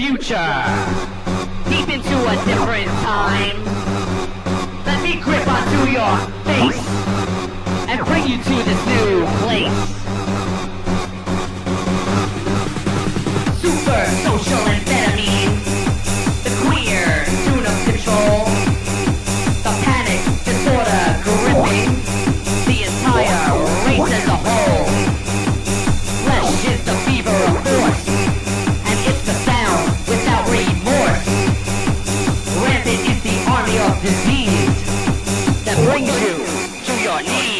future, deep into a different time. disease that brings you to your knees.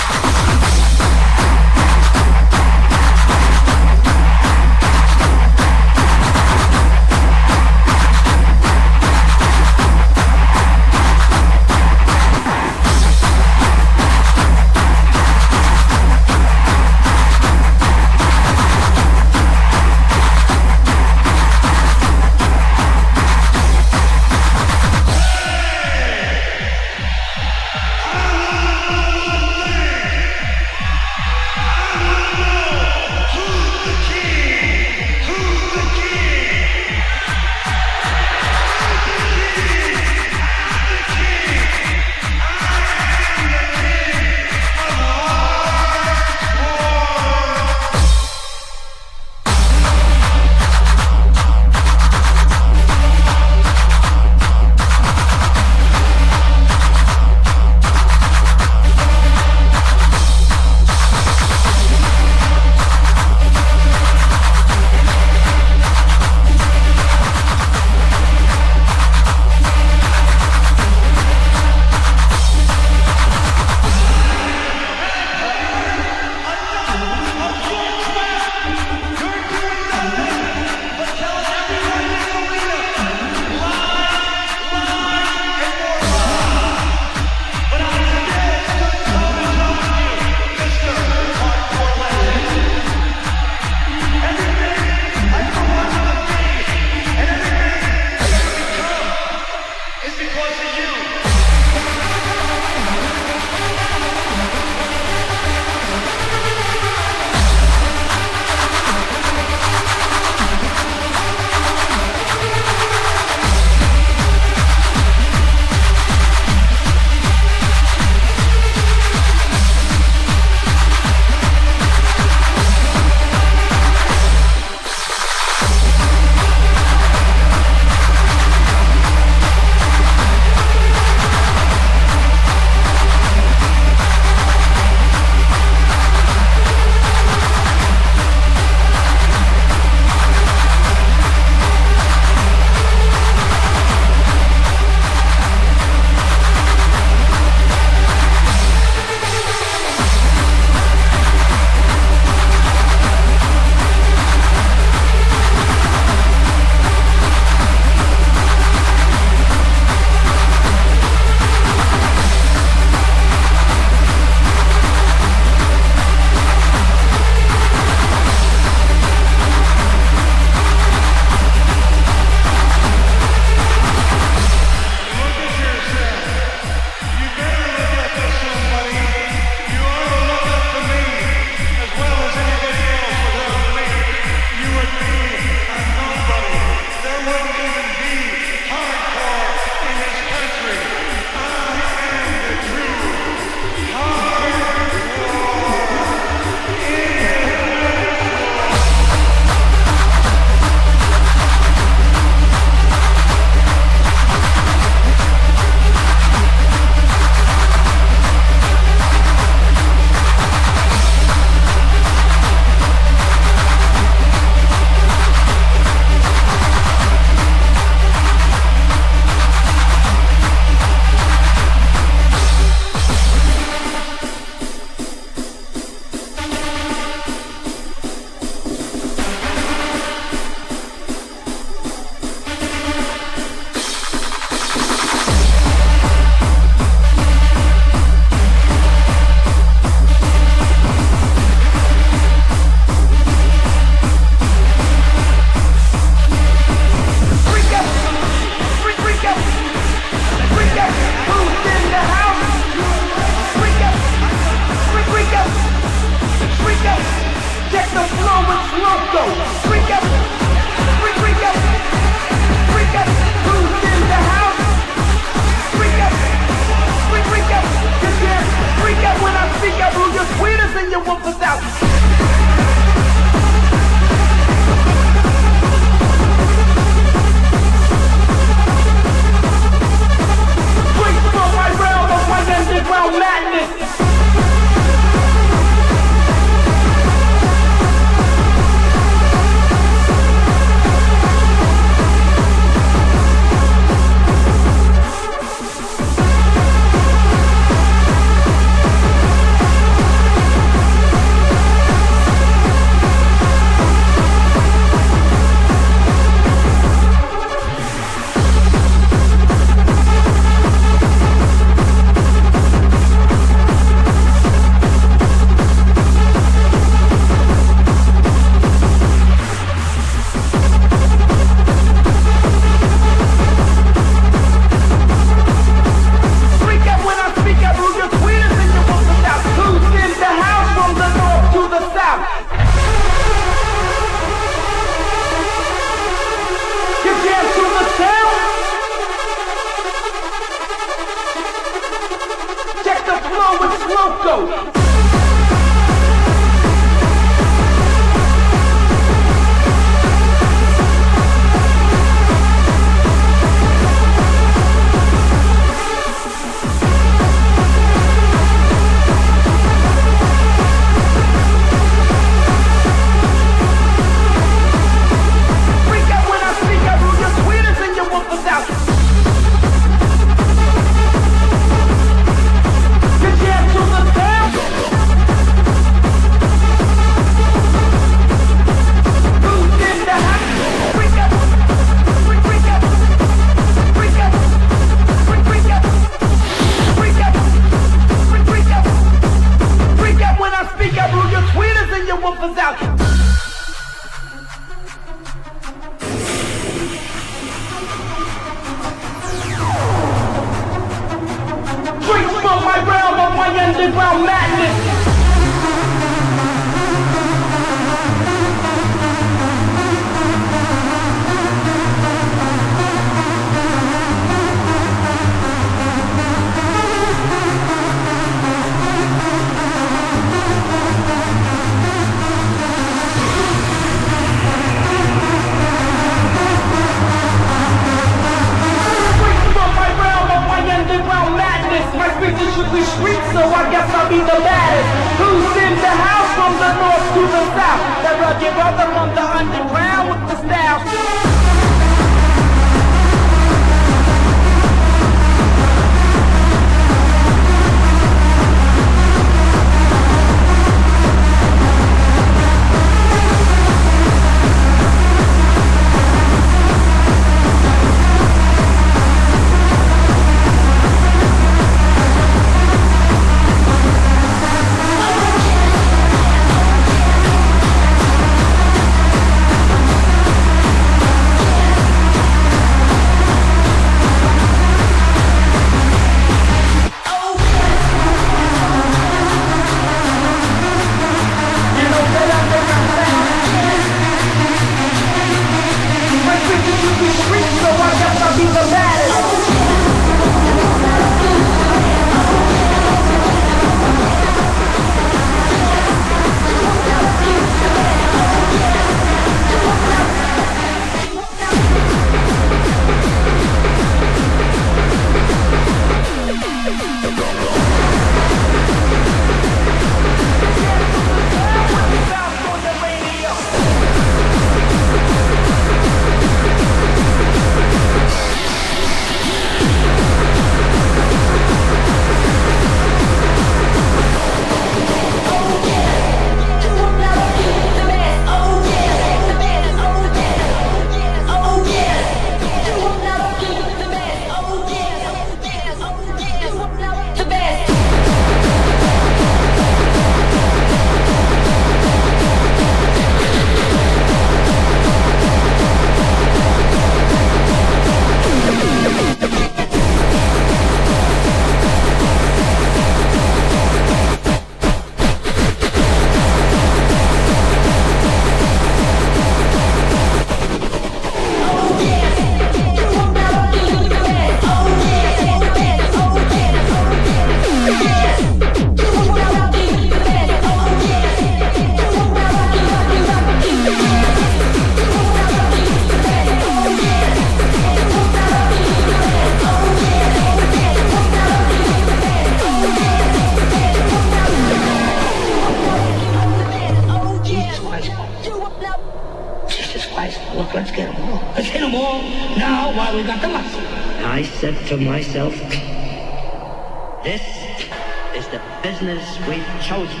This is the business we've chosen.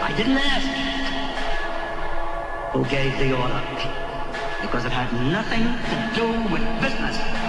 I didn't ask who gave the order because it had nothing to do with business.